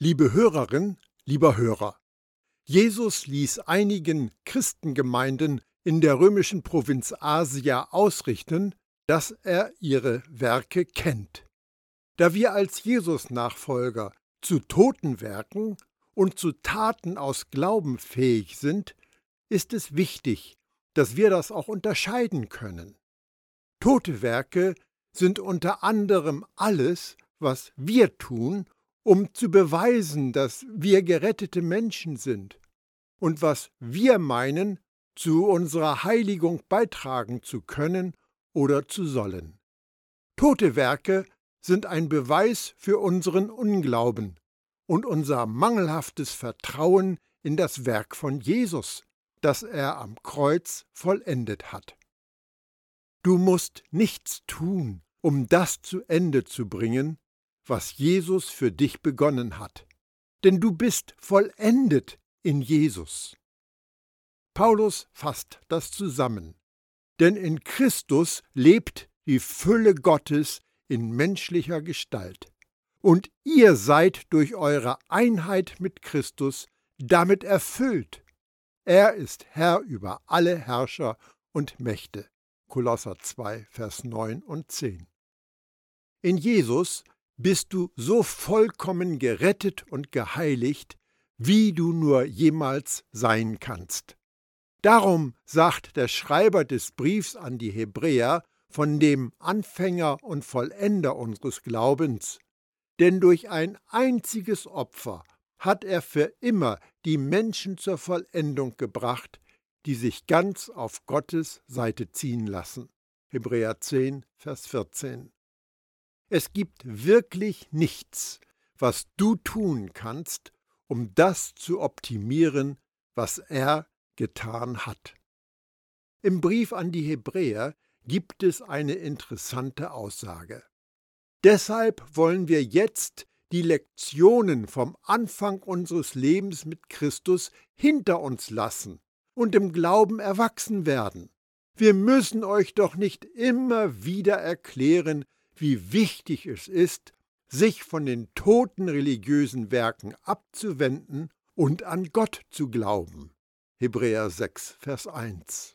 Liebe Hörerin, lieber Hörer, Jesus ließ einigen Christengemeinden in der römischen Provinz Asia ausrichten, dass er ihre Werke kennt. Da wir als Jesus-Nachfolger zu toten Werken und zu Taten aus Glauben fähig sind, ist es wichtig, dass wir das auch unterscheiden können. Tote Werke sind unter anderem alles, was wir tun, um zu beweisen, dass wir gerettete Menschen sind und was wir meinen, zu unserer Heiligung beitragen zu können oder zu sollen. Tote Werke sind ein Beweis für unseren Unglauben und unser mangelhaftes Vertrauen in das Werk von Jesus, das er am Kreuz vollendet hat. Du musst nichts tun, um das zu Ende zu bringen, was Jesus für dich begonnen hat. Denn du bist vollendet in Jesus. Paulus fasst das zusammen. Denn in Christus lebt die Fülle Gottes in menschlicher Gestalt. Und ihr seid durch eure Einheit mit Christus damit erfüllt. Er ist Herr über alle Herrscher und Mächte. Kolosser 2, Vers 9 und 10. In Jesus bist du so vollkommen gerettet und geheiligt, wie du nur jemals sein kannst. Darum sagt der Schreiber des Briefs an die Hebräer von dem Anfänger und Vollender unseres Glaubens, denn durch ein einziges Opfer hat er für immer die Menschen zur Vollendung gebracht, die sich ganz auf Gottes Seite ziehen lassen. Hebräer 10, Vers 14. Es gibt wirklich nichts, was du tun kannst, um das zu optimieren, was er getan hat. Im Brief an die Hebräer gibt es eine interessante Aussage. Deshalb wollen wir jetzt die Lektionen vom Anfang unseres Lebens mit Christus hinter uns lassen und im Glauben erwachsen werden. Wir müssen euch doch nicht immer wieder erklären, wie wichtig es ist, sich von den toten religiösen Werken abzuwenden und an Gott zu glauben. Hebräer 6, Vers 1.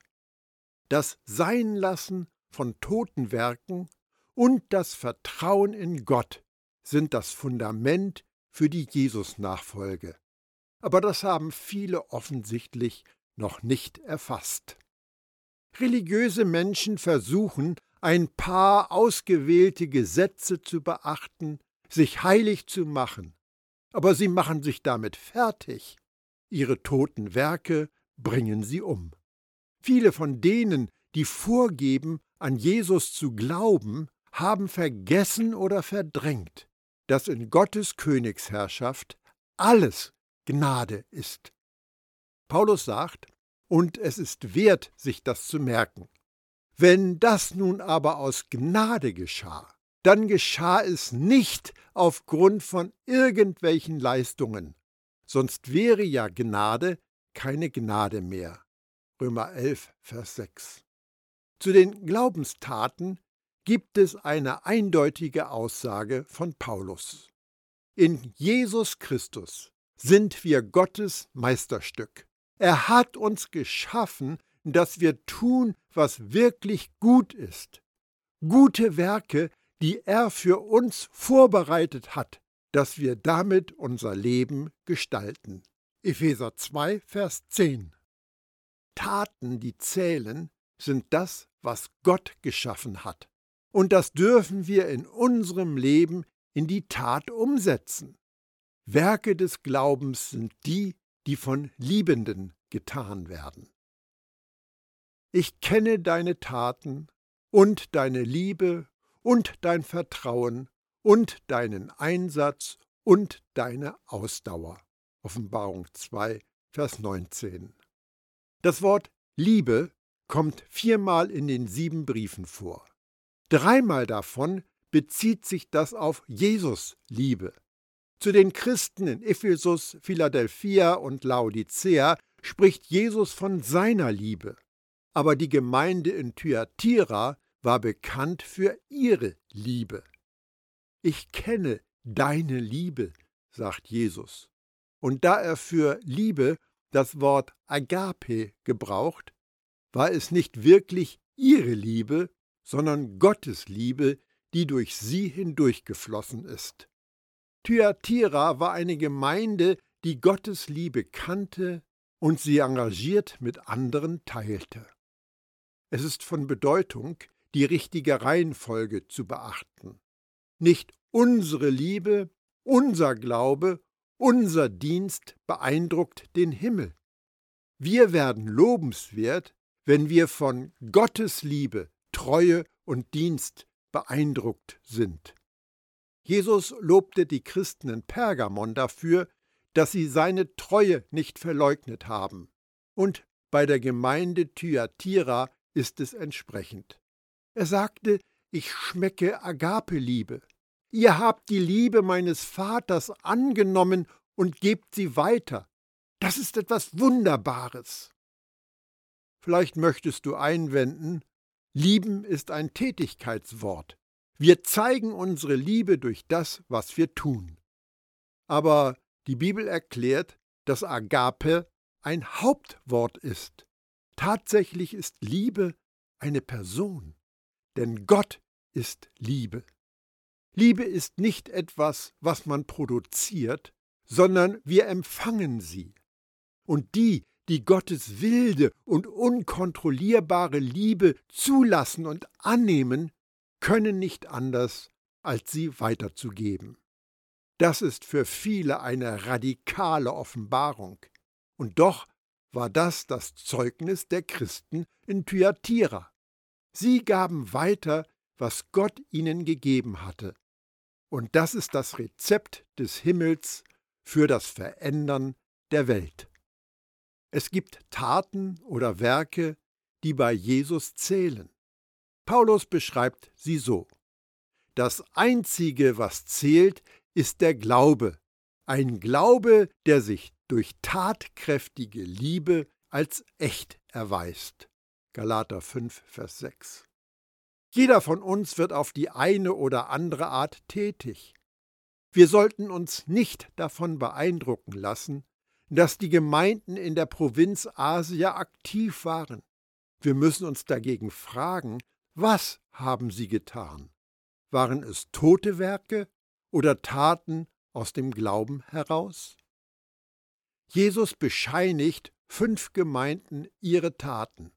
Das Seinlassen von toten Werken und das Vertrauen in Gott sind das Fundament für die Jesus-Nachfolge. Aber das haben viele offensichtlich noch nicht erfasst. Religiöse Menschen versuchen, ein paar ausgewählte Gesetze zu beachten, sich heilig zu machen, aber sie machen sich damit fertig. Ihre toten Werke bringen sie um. Viele von denen, die vorgeben, an Jesus zu glauben, haben vergessen oder verdrängt, dass in Gottes Königsherrschaft alles Gnade ist. Paulus sagt, und es ist wert, sich das zu merken. Wenn das nun aber aus Gnade geschah, dann geschah es nicht aufgrund von irgendwelchen Leistungen, sonst wäre ja Gnade keine Gnade mehr. Römer 11, Vers 6. Zu den Glaubenstaten gibt es eine eindeutige Aussage von Paulus. In Jesus Christus sind wir Gottes Meisterstück. Er hat uns geschaffen dass wir tun, was wirklich gut ist. Gute Werke, die er für uns vorbereitet hat, dass wir damit unser Leben gestalten. Epheser 2, Vers 10. Taten, die zählen, sind das, was Gott geschaffen hat. Und das dürfen wir in unserem Leben in die Tat umsetzen. Werke des Glaubens sind die, die von Liebenden getan werden. Ich kenne deine Taten und deine Liebe und dein Vertrauen und deinen Einsatz und deine Ausdauer. Offenbarung 2, Vers 19. Das Wort Liebe kommt viermal in den sieben Briefen vor. Dreimal davon bezieht sich das auf Jesus Liebe. Zu den Christen in Ephesus, Philadelphia und Laodicea spricht Jesus von seiner Liebe aber die Gemeinde in Thyatira war bekannt für ihre Liebe. Ich kenne deine Liebe, sagt Jesus. Und da er für Liebe das Wort Agape gebraucht, war es nicht wirklich ihre Liebe, sondern Gottes Liebe, die durch sie hindurchgeflossen ist. Thyatira war eine Gemeinde, die Gottes Liebe kannte und sie engagiert mit anderen teilte. Es ist von Bedeutung, die richtige Reihenfolge zu beachten. Nicht unsere Liebe, unser Glaube, unser Dienst beeindruckt den Himmel. Wir werden lobenswert, wenn wir von Gottes Liebe, Treue und Dienst beeindruckt sind. Jesus lobte die Christen in Pergamon dafür, dass sie seine Treue nicht verleugnet haben. Und bei der Gemeinde Thyatira ist es entsprechend. Er sagte, ich schmecke Agape-Liebe. Ihr habt die Liebe meines Vaters angenommen und gebt sie weiter. Das ist etwas Wunderbares. Vielleicht möchtest du einwenden, lieben ist ein Tätigkeitswort. Wir zeigen unsere Liebe durch das, was wir tun. Aber die Bibel erklärt, dass Agape ein Hauptwort ist. Tatsächlich ist Liebe eine Person, denn Gott ist Liebe. Liebe ist nicht etwas, was man produziert, sondern wir empfangen sie. Und die, die Gottes wilde und unkontrollierbare Liebe zulassen und annehmen, können nicht anders, als sie weiterzugeben. Das ist für viele eine radikale Offenbarung. Und doch war das das Zeugnis der Christen in Thyatira. Sie gaben weiter, was Gott ihnen gegeben hatte. Und das ist das Rezept des Himmels für das Verändern der Welt. Es gibt Taten oder Werke, die bei Jesus zählen. Paulus beschreibt sie so. Das Einzige, was zählt, ist der Glaube, ein Glaube, der sich durch tatkräftige Liebe als echt erweist. Galater 5, Vers 6. Jeder von uns wird auf die eine oder andere Art tätig. Wir sollten uns nicht davon beeindrucken lassen, dass die Gemeinden in der Provinz Asia aktiv waren. Wir müssen uns dagegen fragen, was haben sie getan? Waren es tote Werke oder Taten aus dem Glauben heraus? Jesus bescheinigt fünf Gemeinden ihre Taten,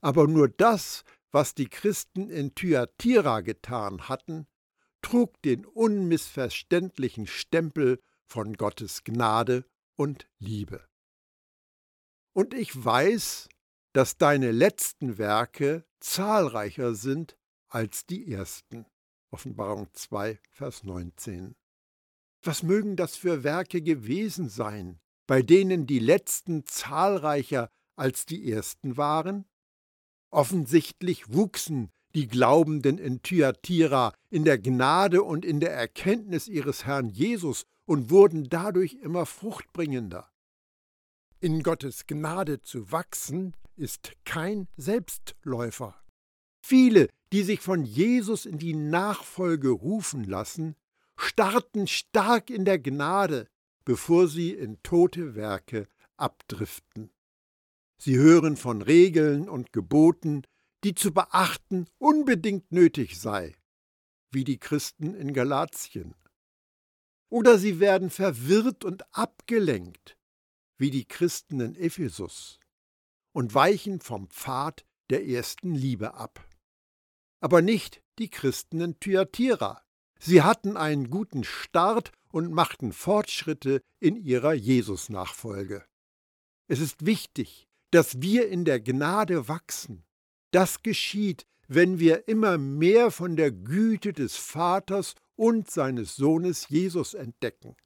aber nur das, was die Christen in Thyatira getan hatten, trug den unmissverständlichen Stempel von Gottes Gnade und Liebe. Und ich weiß, dass deine letzten Werke zahlreicher sind als die ersten. Offenbarung 2, Vers 19. Was mögen das für Werke gewesen sein, bei denen die letzten zahlreicher als die ersten waren? Offensichtlich wuchsen die Glaubenden in Thyatira in der Gnade und in der Erkenntnis ihres Herrn Jesus und wurden dadurch immer fruchtbringender. In Gottes Gnade zu wachsen ist kein Selbstläufer. Viele, die sich von Jesus in die Nachfolge rufen lassen, starten stark in der Gnade, bevor sie in tote Werke abdriften. Sie hören von Regeln und Geboten, die zu beachten unbedingt nötig sei, wie die Christen in Galatien. Oder sie werden verwirrt und abgelenkt, wie die Christen in Ephesus und weichen vom Pfad der ersten Liebe ab. Aber nicht die Christen in Thyatira. Sie hatten einen guten Start und machten Fortschritte in ihrer Jesus-Nachfolge. Es ist wichtig, dass wir in der Gnade wachsen. Das geschieht, wenn wir immer mehr von der Güte des Vaters und seines Sohnes Jesus entdecken.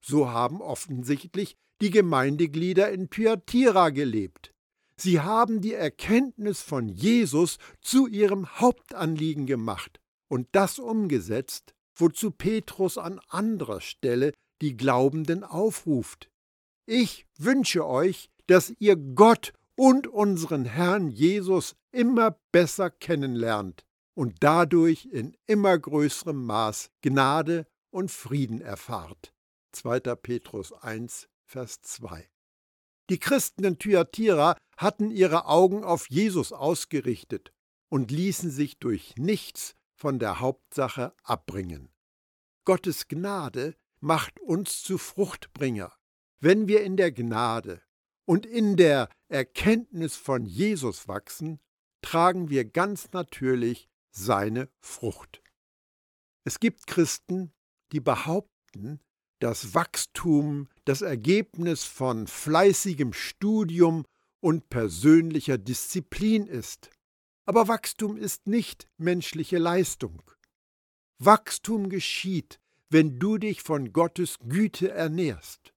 So haben offensichtlich die Gemeindeglieder in Thyatira gelebt. Sie haben die Erkenntnis von Jesus zu ihrem Hauptanliegen gemacht und das umgesetzt, wozu Petrus an anderer Stelle die Glaubenden aufruft. Ich wünsche euch, dass ihr Gott und unseren Herrn Jesus immer besser kennenlernt und dadurch in immer größerem Maß Gnade und Frieden erfahrt. 2. Petrus 1, Vers 2. Die Christen in Thyatira hatten ihre Augen auf Jesus ausgerichtet und ließen sich durch nichts von der Hauptsache abbringen. Gottes Gnade macht uns zu Fruchtbringer, wenn wir in der Gnade und in der Erkenntnis von Jesus wachsen, tragen wir ganz natürlich seine Frucht. Es gibt Christen, die behaupten, dass Wachstum das Ergebnis von fleißigem Studium und persönlicher Disziplin ist. Aber Wachstum ist nicht menschliche Leistung. Wachstum geschieht, wenn du dich von Gottes Güte ernährst,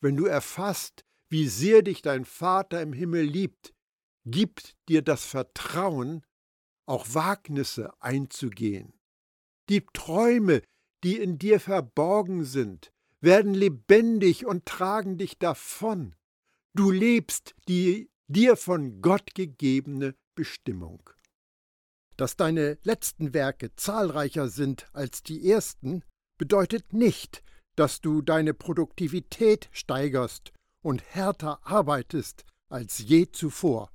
wenn du erfasst, wie sehr dich dein Vater im Himmel liebt, gibt dir das Vertrauen, auch Wagnisse einzugehen. Die Träume, die in dir verborgen sind, werden lebendig und tragen dich davon. Du lebst die dir von Gott gegebene Bestimmung. Dass deine letzten Werke zahlreicher sind als die ersten, bedeutet nicht, dass du deine Produktivität steigerst und härter arbeitest als je zuvor.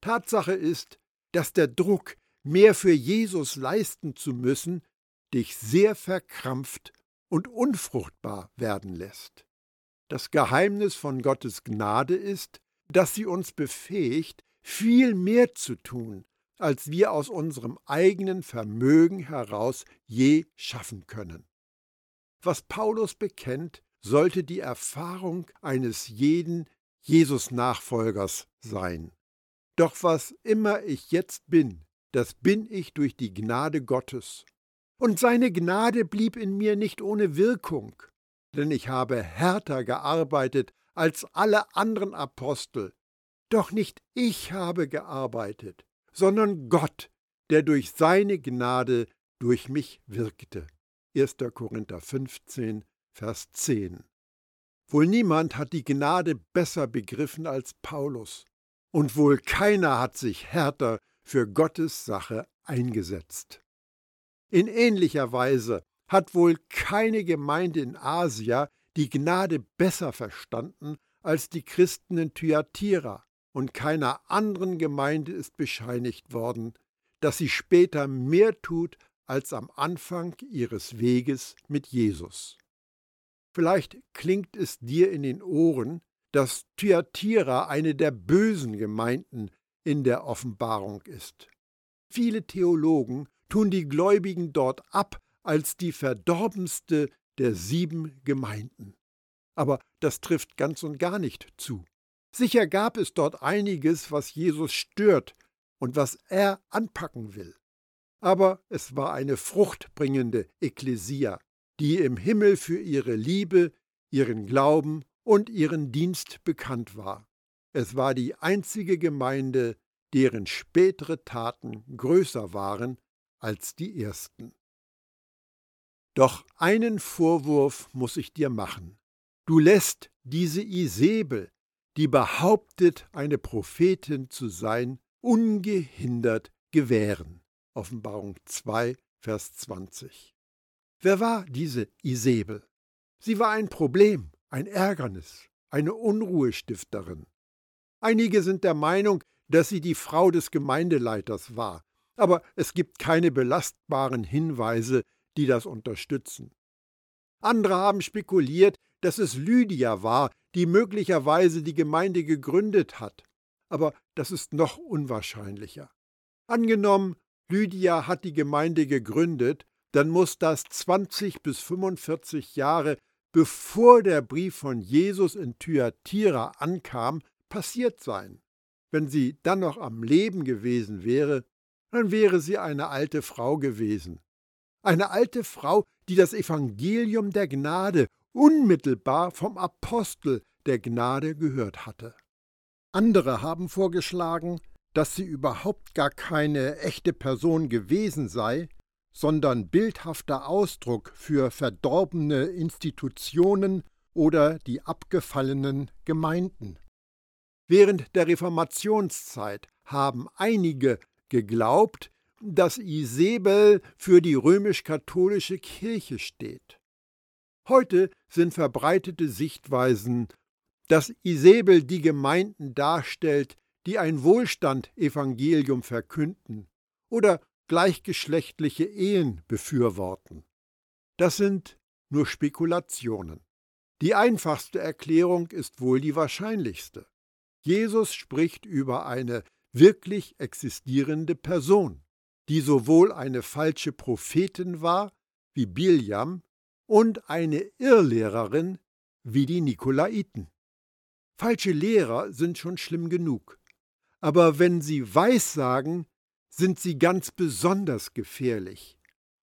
Tatsache ist, dass der Druck, mehr für Jesus leisten zu müssen, dich sehr verkrampft und unfruchtbar werden lässt. Das Geheimnis von Gottes Gnade ist, dass sie uns befähigt, viel mehr zu tun, als wir aus unserem eigenen Vermögen heraus je schaffen können. Was Paulus bekennt, sollte die Erfahrung eines jeden Jesus-Nachfolgers sein. Doch was immer ich jetzt bin, das bin ich durch die Gnade Gottes. Und seine Gnade blieb in mir nicht ohne Wirkung, denn ich habe härter gearbeitet als alle anderen Apostel. Doch nicht ich habe gearbeitet, sondern Gott, der durch seine Gnade durch mich wirkte. 1. Korinther 15, Vers 10. Wohl niemand hat die Gnade besser begriffen als Paulus, und wohl keiner hat sich härter für Gottes Sache eingesetzt. In ähnlicher Weise hat wohl keine Gemeinde in Asia die Gnade besser verstanden als die Christen in Thyatira, und keiner anderen Gemeinde ist bescheinigt worden, dass sie später mehr tut als am Anfang ihres Weges mit Jesus. Vielleicht klingt es dir in den Ohren, dass Thyatira eine der bösen Gemeinden in der Offenbarung ist. Viele Theologen tun die Gläubigen dort ab als die verdorbenste der sieben Gemeinden. Aber das trifft ganz und gar nicht zu. Sicher gab es dort einiges, was Jesus stört und was er anpacken will. Aber es war eine fruchtbringende Ekklesia, die im Himmel für ihre Liebe, ihren Glauben und ihren Dienst bekannt war. Es war die einzige Gemeinde, deren spätere Taten größer waren als die ersten. Doch einen Vorwurf muss ich dir machen. Du lässt diese Isabel, die behauptet, eine Prophetin zu sein, ungehindert gewähren. Offenbarung 2, Vers 20. Wer war diese Isabel? Sie war ein Problem, ein Ärgernis, eine Unruhestifterin. Einige sind der Meinung, dass sie die Frau des Gemeindeleiters war, aber es gibt keine belastbaren Hinweise, die das unterstützen. Andere haben spekuliert, dass es Lydia war, die möglicherweise die Gemeinde gegründet hat, aber das ist noch unwahrscheinlicher. Angenommen, Lydia hat die Gemeinde gegründet, dann muss das 20 bis 45 Jahre bevor der Brief von Jesus in Thyatira ankam, passiert sein. Wenn sie dann noch am Leben gewesen wäre, dann wäre sie eine alte Frau gewesen. Eine alte Frau, die das Evangelium der Gnade unmittelbar vom Apostel der Gnade gehört hatte. Andere haben vorgeschlagen, dass sie überhaupt gar keine echte Person gewesen sei, sondern bildhafter Ausdruck für verdorbene Institutionen oder die abgefallenen Gemeinden. Während der Reformationszeit haben einige geglaubt, dass Isabel für die römisch-katholische Kirche steht. Heute sind verbreitete Sichtweisen, dass Isabel die Gemeinden darstellt, die ein Wohlstand-Evangelium verkünden oder gleichgeschlechtliche Ehen befürworten. Das sind nur Spekulationen. Die einfachste Erklärung ist wohl die wahrscheinlichste. Jesus spricht über eine wirklich existierende Person, die sowohl eine falsche Prophetin war, wie Biljam, und eine Irrlehrerin, wie die Nikolaiten. Falsche Lehrer sind schon schlimm genug. Aber wenn sie Weissagen, sind sie ganz besonders gefährlich,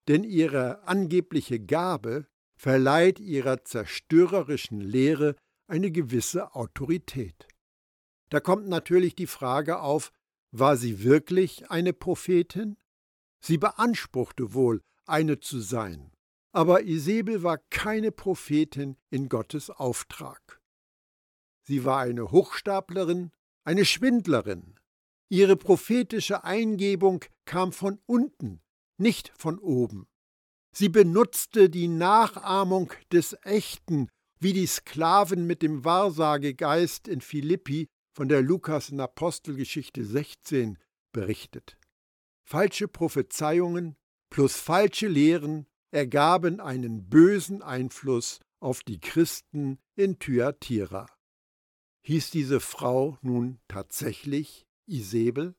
denn ihre angebliche Gabe verleiht ihrer zerstörerischen Lehre eine gewisse Autorität. Da kommt natürlich die Frage auf, war sie wirklich eine Prophetin? Sie beanspruchte wohl, eine zu sein, aber Isabel war keine Prophetin in Gottes Auftrag. Sie war eine Hochstaplerin, eine Schwindlerin. Ihre prophetische Eingebung kam von unten, nicht von oben. Sie benutzte die Nachahmung des Echten, wie die Sklaven mit dem Wahrsagegeist in Philippi von der Lukas in Apostelgeschichte 16 berichtet. Falsche Prophezeiungen plus falsche Lehren ergaben einen bösen Einfluss auf die Christen in Thyatira. Hieß diese Frau nun tatsächlich Isabel?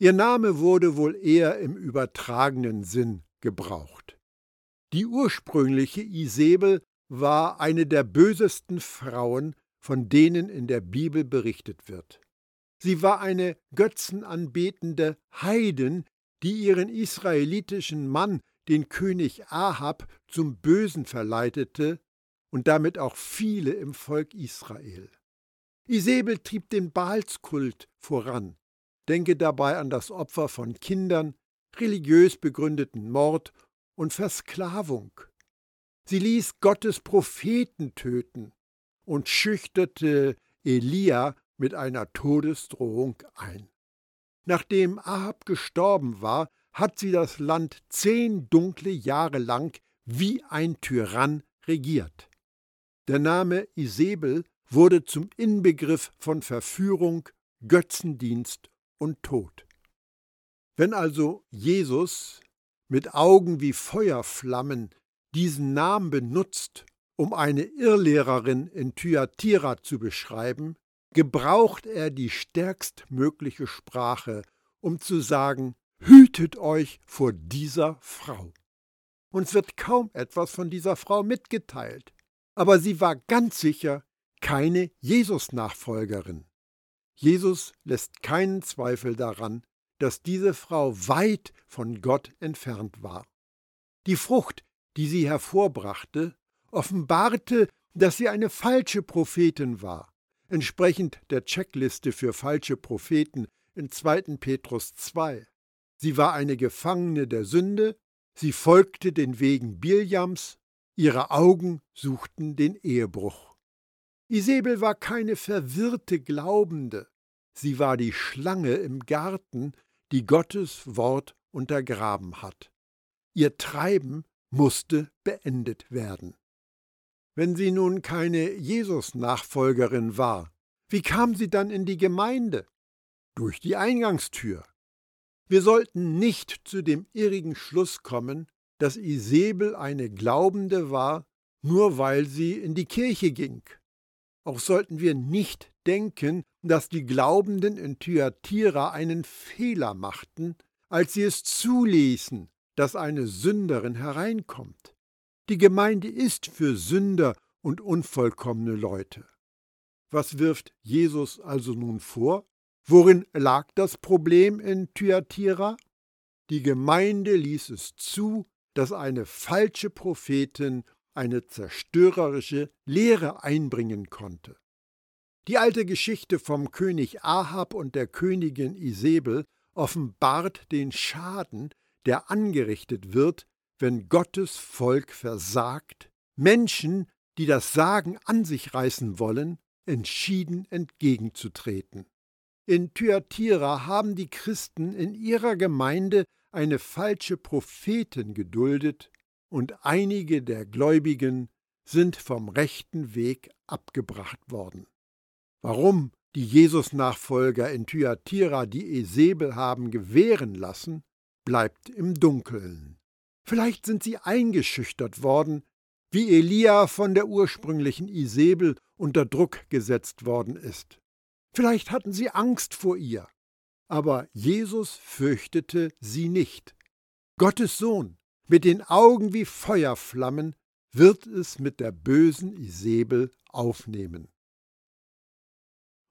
Ihr Name wurde wohl eher im übertragenen Sinn gebraucht. Die ursprüngliche Isabel war eine der bösesten Frauen, von denen in der Bibel berichtet wird. Sie war eine götzenanbetende Heiden, die ihren israelitischen Mann, den König Ahab, zum Bösen verleitete und damit auch viele im Volk Israel. Isabel trieb den Baalskult voran. Denke dabei an das Opfer von Kindern, religiös begründeten Mord und Versklavung. Sie ließ Gottes Propheten töten und schüchterte Elia mit einer Todesdrohung ein. Nachdem Ahab gestorben war, hat sie das Land zehn dunkle Jahre lang wie ein Tyrann regiert. Der Name Isabel wurde zum Inbegriff von Verführung, Götzendienst und Tod. Wenn also Jesus mit Augen wie Feuerflammen diesen Namen benutzt, um eine Irrlehrerin in Thyatira zu beschreiben, gebraucht er die stärkstmögliche Sprache, um zu sagen, hütet euch vor dieser Frau. Uns wird kaum etwas von dieser Frau mitgeteilt, aber sie war ganz sicher keine Jesus-Nachfolgerin. Jesus lässt keinen Zweifel daran, dass diese Frau weit von Gott entfernt war. Die Frucht, die sie hervorbrachte, offenbarte, dass sie eine falsche Prophetin war, entsprechend der Checkliste für falsche Propheten in 2. Petrus 2. Sie war eine Gefangene der Sünde, sie folgte den Wegen Biljams, ihre Augen suchten den Ehebruch. Isabel war keine verwirrte Glaubende, sie war die Schlange im Garten, die Gottes Wort untergraben hat. Ihr Treiben musste beendet werden. Wenn sie nun keine Jesus-Nachfolgerin war, wie kam sie dann in die Gemeinde? Durch die Eingangstür. Wir sollten nicht zu dem irrigen Schluss kommen, dass Isabel eine Glaubende war, nur weil sie in die Kirche ging. Auch sollten wir nicht denken, dass die Glaubenden in Thyatira einen Fehler machten, als sie es zuließen, dass eine Sünderin hereinkommt. Die Gemeinde ist für Sünder und unvollkommene Leute. Was wirft Jesus also nun vor? Worin lag das Problem in Thyatira? Die Gemeinde ließ es zu, dass eine falsche Prophetin eine zerstörerische Lehre einbringen konnte. Die alte Geschichte vom König Ahab und der Königin Isabel offenbart den Schaden, der angerichtet wird, wenn Gottes Volk versagt, Menschen, die das Sagen an sich reißen wollen, entschieden entgegenzutreten. In Thyatira haben die Christen in ihrer Gemeinde eine falsche Prophetin geduldet, und einige der Gläubigen sind vom rechten Weg abgebracht worden. Warum die Jesus-Nachfolger in Thyatira die Esebel haben gewähren lassen, bleibt im Dunkeln. Vielleicht sind sie eingeschüchtert worden, wie Elia von der ursprünglichen Isebel unter Druck gesetzt worden ist. Vielleicht hatten sie Angst vor ihr, aber Jesus fürchtete sie nicht. Gottes Sohn, mit den Augen wie Feuerflammen, wird es mit der bösen Isebel aufnehmen.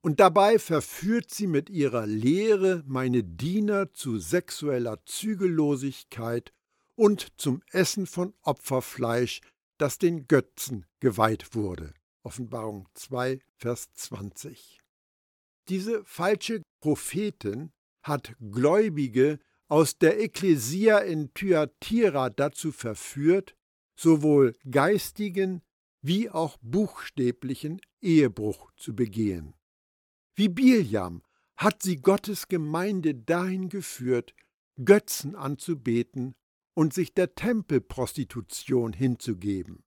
Und dabei verführt sie mit ihrer Lehre meine Diener zu sexueller Zügellosigkeit und zum Essen von Opferfleisch, das den Götzen geweiht wurde. Offenbarung 2, Vers 20. Diese falsche Prophetin hat Gläubige aus der Ekklesia in Thyatira dazu verführt, sowohl geistigen wie auch buchstäblichen Ehebruch zu begehen. Wie Biljam hat sie Gottes Gemeinde dahin geführt, Götzen anzubeten und sich der Tempelprostitution hinzugeben.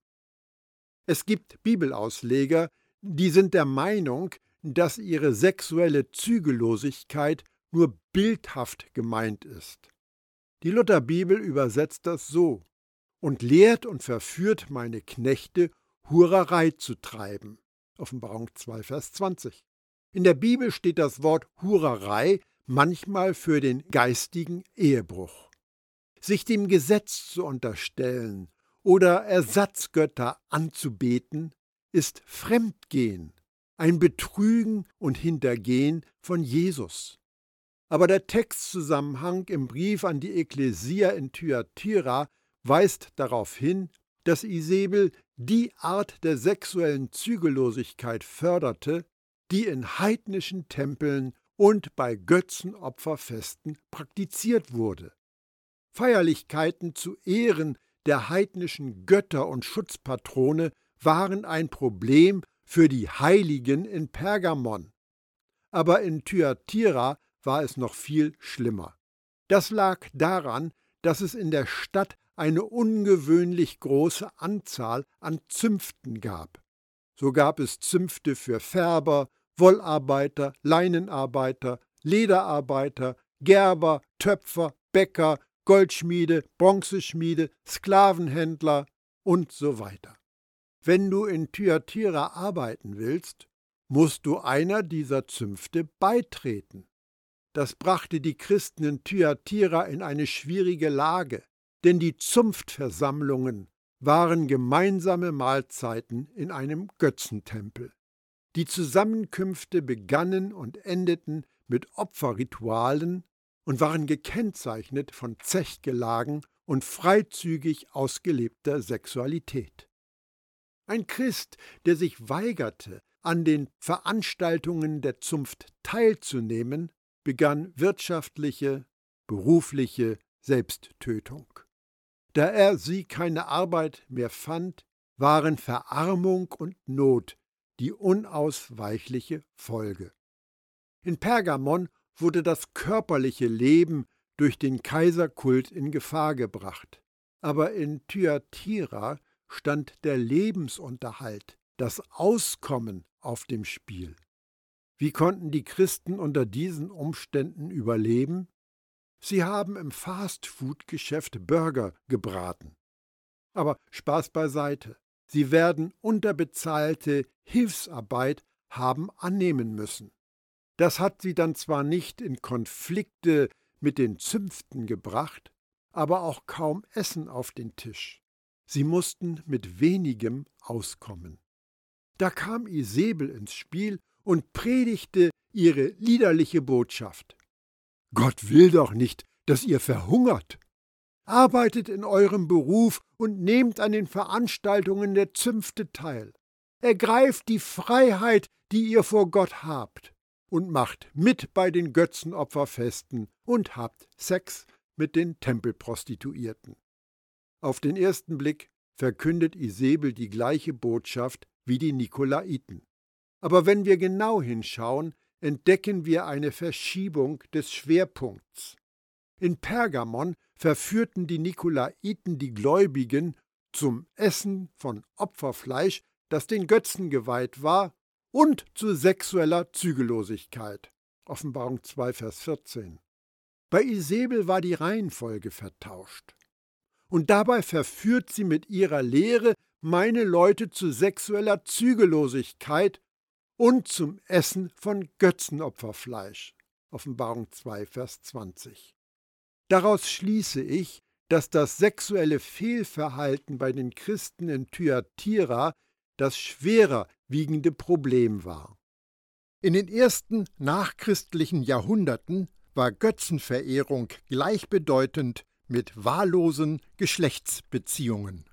Es gibt Bibelausleger, die sind der Meinung, dass ihre sexuelle Zügellosigkeit nur bildhaft gemeint ist. Die Lutherbibel übersetzt das so und lehrt und verführt meine Knechte, Hurerei zu treiben. Offenbarung 2, Vers 20. In der Bibel steht das Wort Hurerei manchmal für den geistigen Ehebruch. Sich dem Gesetz zu unterstellen oder Ersatzgötter anzubeten, ist Fremdgehen, ein Betrügen und Hintergehen von Jesus. Aber der Textzusammenhang im Brief an die Ekklesia in Thyatira weist darauf hin, dass Isabel die Art der sexuellen Zügellosigkeit förderte, die in heidnischen Tempeln und bei Götzenopferfesten praktiziert wurde. Feierlichkeiten zu Ehren der heidnischen Götter und Schutzpatrone waren ein Problem für die Heiligen in Pergamon. Aber in Thyatira war es noch viel schlimmer. Das lag daran, dass es in der Stadt eine ungewöhnlich große Anzahl an Zünften gab. So gab es Zünfte für Färber, Wollarbeiter, Leinenarbeiter, Lederarbeiter, Gerber, Töpfer, Bäcker, Goldschmiede, Bronzeschmiede, Sklavenhändler und so weiter. Wenn du in Thyatira arbeiten willst, musst du einer dieser Zünfte beitreten. Das brachte die Christen in Thyatira in eine schwierige Lage, denn die Zunftversammlungen waren gemeinsame Mahlzeiten in einem Götzentempel. Die Zusammenkünfte begannen und endeten mit Opferritualen und waren gekennzeichnet von Zechgelagen und freizügig ausgelebter Sexualität. Ein Christ, der sich weigerte, an den Veranstaltungen der Zunft teilzunehmen, begann wirtschaftliche, berufliche Selbsttötung. Da er sie keine Arbeit mehr fand, waren Verarmung und Not die unausweichliche Folge. In Pergamon wurde das körperliche Leben durch den Kaiserkult in Gefahr gebracht, aber in Thyatira stand der Lebensunterhalt, das Auskommen auf dem Spiel. Wie konnten die Christen unter diesen Umständen überleben? Sie haben im Fastfood-Geschäft Burger gebraten. Aber Spaß beiseite. Sie werden unterbezahlte Hilfsarbeit haben annehmen müssen. Das hat sie dann zwar nicht in Konflikte mit den Zünften gebracht, aber auch kaum Essen auf den Tisch. Sie mussten mit wenigem auskommen. Da kam Isabel ins Spiel und predigte ihre liederliche Botschaft. Gott will doch nicht, dass ihr verhungert. Arbeitet in eurem Beruf und nehmt an den Veranstaltungen der Zünfte teil. Ergreift die Freiheit, die ihr vor Gott habt, und macht mit bei den Götzenopferfesten und habt Sex mit den Tempelprostituierten. Auf den ersten Blick verkündet Isabel die gleiche Botschaft wie die Nikolaiten. Aber wenn wir genau hinschauen, entdecken wir eine Verschiebung des Schwerpunkts. In Pergamon verführten die Nikolaiten die Gläubigen zum Essen von Opferfleisch, das den Götzen geweiht war, und zu sexueller Zügellosigkeit. Offenbarung 2, Vers 14. Bei Isabel war die Reihenfolge vertauscht. Und dabei verführt sie mit ihrer Lehre meine Leute zu sexueller Zügellosigkeit und zum Essen von Götzenopferfleisch. Offenbarung 2, Vers 20. Daraus schließe ich, dass das sexuelle Fehlverhalten bei den Christen in Thyatira das schwerer wiegende Problem war. In den ersten nachchristlichen Jahrhunderten war Götzenverehrung gleichbedeutend mit wahllosen Geschlechtsbeziehungen.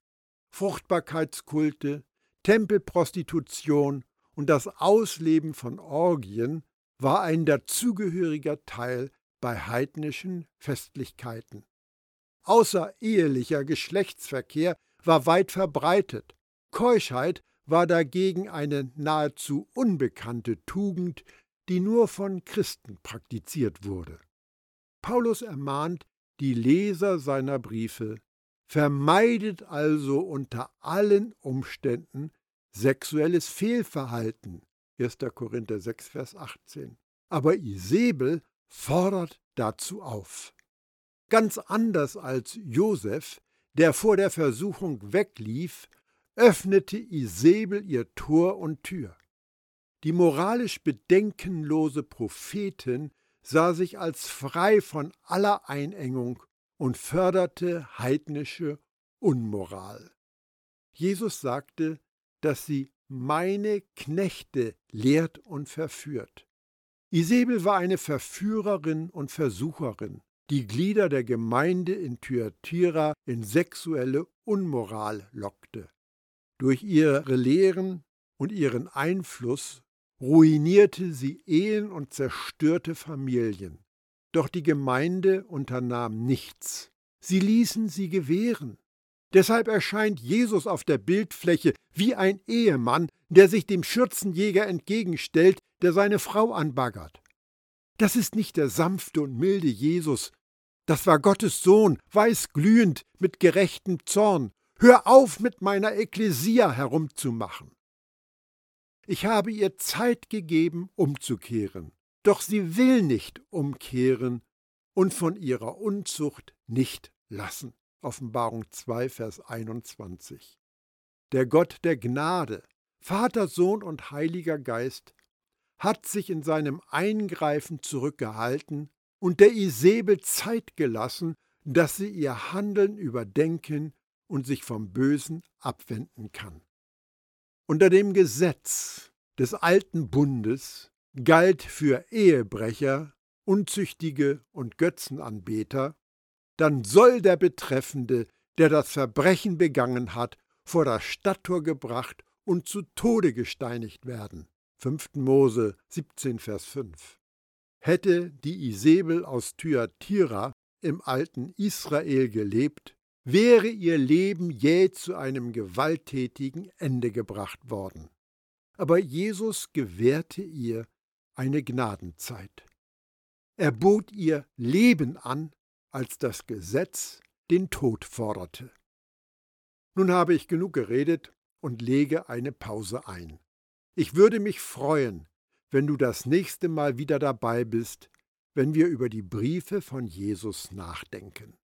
Fruchtbarkeitskulte, Tempelprostitution und das Ausleben von Orgien war ein dazugehöriger Teil bei heidnischen Festlichkeiten. Außerehelicher Geschlechtsverkehr war weit verbreitet. Keuschheit war dagegen eine nahezu unbekannte Tugend, die nur von Christen praktiziert wurde. Paulus ermahnt die Leser seiner Briefe, vermeidet also unter allen Umständen sexuelles Fehlverhalten. 1. Korinther 6, Vers 18. Aber Isabel fordert dazu auf. Ganz anders als Josef, der vor der Versuchung weglief, öffnete Isabel ihr Tor und Tür. Die moralisch bedenkenlose Prophetin sah sich als frei von aller Einengung und förderte heidnische Unmoral. Jesus sagte, dass sie meine Knechte lehrt und verführt. Isabel war eine Verführerin und Versucherin die Glieder der Gemeinde in Thyatira in sexuelle Unmoral lockte. Durch ihre Lehren und ihren Einfluss ruinierte sie Ehen und zerstörte Familien. Doch die Gemeinde unternahm nichts. Sie ließen sie gewähren. Deshalb erscheint Jesus auf der Bildfläche wie ein Ehemann, der sich dem Schürzenjäger entgegenstellt, der seine Frau anbaggert. Das ist nicht der sanfte und milde Jesus, das war Gottes Sohn, weißglühend mit gerechtem Zorn. Hör auf, mit meiner Ekklesia herumzumachen. Ich habe ihr Zeit gegeben, umzukehren, doch sie will nicht umkehren und von ihrer Unzucht nicht lassen. Offenbarung 2, Vers 21. Der Gott der Gnade, Vater, Sohn und Heiliger Geist, hat sich in seinem Eingreifen zurückgehalten und der Isabel Zeit gelassen, dass sie ihr Handeln überdenken und sich vom Bösen abwenden kann. Unter dem Gesetz des alten Bundes galt für Ehebrecher, Unzüchtige und Götzenanbeter, dann soll der Betreffende, der das Verbrechen begangen hat, vor das Stadttor gebracht und zu Tode gesteinigt werden. 5. Mose 17, Vers 5. Hätte die Isabel aus Thyatira im alten Israel gelebt, wäre ihr Leben jäh zu einem gewalttätigen Ende gebracht worden. Aber Jesus gewährte ihr eine Gnadenzeit. Er bot ihr Leben an, als das Gesetz den Tod forderte. Nun habe ich genug geredet und lege eine Pause ein. Ich würde mich freuen, wenn du das nächste Mal wieder dabei bist, wenn wir über die Briefe von Jesus nachdenken.